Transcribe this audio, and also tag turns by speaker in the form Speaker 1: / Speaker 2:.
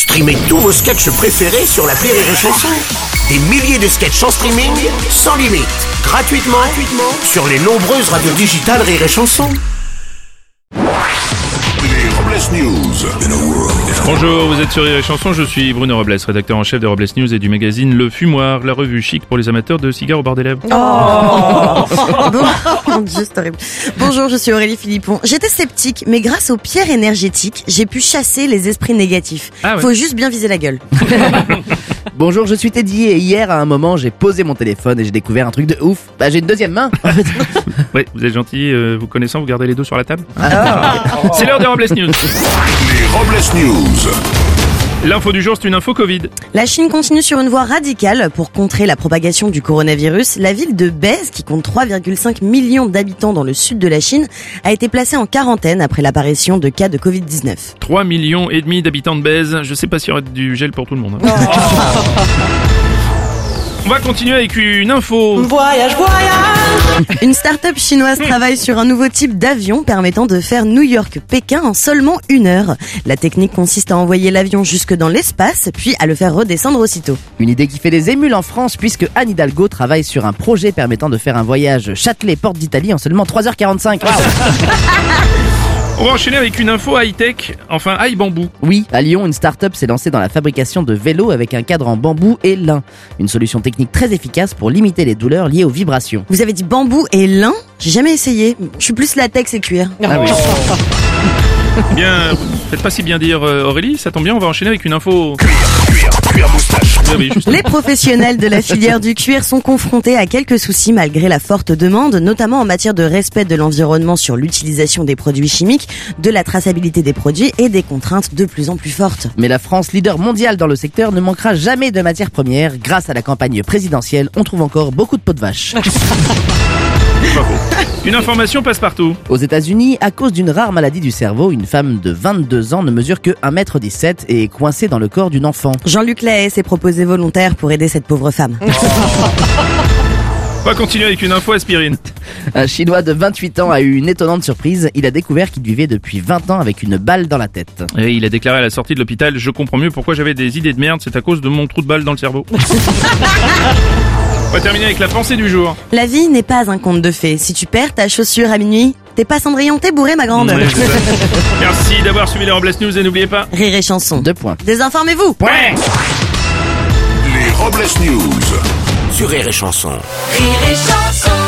Speaker 1: Streamez tous vos sketchs préférés sur la Rire et Chanson. Des milliers de sketchs en streaming, sans limite, gratuitement, gratuitement sur les nombreuses radios digitales Rire et Chanson.
Speaker 2: Les Robles News.
Speaker 3: Bonjour, vous êtes sur Rire et Chanson, je suis Bruno Robles, rédacteur en chef de Robles News et du magazine Le Fumoir, la revue chic pour les amateurs de cigares au bord des lèvres.
Speaker 4: Bon, mon Dieu, c'est horrible. Bonjour, je suis Aurélie Philippon. J'étais sceptique, mais grâce aux pierres énergétiques, j'ai pu chasser les esprits négatifs.
Speaker 3: Ah ouais.
Speaker 4: Faut juste bien viser la gueule.
Speaker 5: Bonjour, je suis Teddy et hier à un moment j'ai posé mon téléphone et j'ai découvert un truc de ouf. Bah j'ai une deuxième main. en fait.
Speaker 3: Ouais, vous êtes gentil, euh, vous connaissant, vous gardez les deux sur la table C'est l'heure des Robles News.
Speaker 2: Les Robles News.
Speaker 3: L'info du jour, c'est une info Covid.
Speaker 4: La Chine continue sur une voie radicale pour contrer la propagation du coronavirus. La ville de Bèze, qui compte 3,5 millions d'habitants dans le sud de la Chine, a été placée en quarantaine après l'apparition de cas de Covid-19.
Speaker 3: 3 millions et demi d'habitants de Bèze, je sais pas s'il y aura du gel pour tout le monde. hein. On va continuer avec une info.
Speaker 4: Une start-up chinoise travaille sur un nouveau type d'avion permettant de faire New York-Pékin en seulement une heure. La technique consiste à envoyer l'avion jusque dans l'espace, puis à le faire redescendre aussitôt.
Speaker 5: Une idée qui fait des émules en France puisque Anne Hidalgo travaille sur un projet permettant de faire un voyage Châtelet-Porte d'Italie en seulement 3h45.
Speaker 3: On va enchaîner avec une info high-tech, enfin high bambou.
Speaker 5: Oui, à Lyon, une start-up s'est lancée dans la fabrication de vélos avec un cadre en bambou et lin. Une solution technique très efficace pour limiter les douleurs liées aux vibrations.
Speaker 4: Vous avez dit bambou et lin? J'ai jamais essayé. Je suis plus latex et cuir.
Speaker 5: Ah oui.
Speaker 3: Bien, vous faites pas si bien dire euh, Aurélie, ça tombe bien, on va enchaîner avec une info...
Speaker 2: Cuir, moustache.
Speaker 4: Les professionnels de la filière du cuir sont confrontés à quelques soucis malgré la forte demande, notamment en matière de respect de l'environnement sur l'utilisation des produits chimiques, de la traçabilité des produits et des contraintes de plus en plus fortes.
Speaker 5: Mais la France, leader mondial dans le secteur, ne manquera jamais de matières premières. Grâce à la campagne présidentielle, on trouve encore beaucoup de pots de vache.
Speaker 3: Une information passe partout.
Speaker 5: Aux États-Unis, à cause d'une rare maladie du cerveau, une femme de 22 ans ne mesure que 1m17 et est coincée dans le corps d'une enfant.
Speaker 4: Jean-Luc Lahaye s'est proposé volontaire pour aider cette pauvre femme.
Speaker 3: On va continuer avec une info aspirine.
Speaker 5: Un Chinois de 28 ans a eu une étonnante surprise. Il a découvert qu'il vivait depuis 20 ans avec une balle dans la tête.
Speaker 3: Et il a déclaré à la sortie de l'hôpital Je comprends mieux pourquoi j'avais des idées de merde, c'est à cause de mon trou de balle dans le cerveau. On va terminer avec la pensée du jour.
Speaker 4: La vie n'est pas un conte de fées. Si tu perds ta chaussure à minuit, t'es pas Cendrillon, t'es bourré ma grande.
Speaker 3: Ouais. Merci d'avoir suivi les Robles News et n'oubliez pas.
Speaker 4: Rire et chanson.
Speaker 5: Deux points.
Speaker 4: Désinformez-vous
Speaker 2: Les Robles News.
Speaker 1: Sur Rire et Chanson.
Speaker 6: Rire et chanson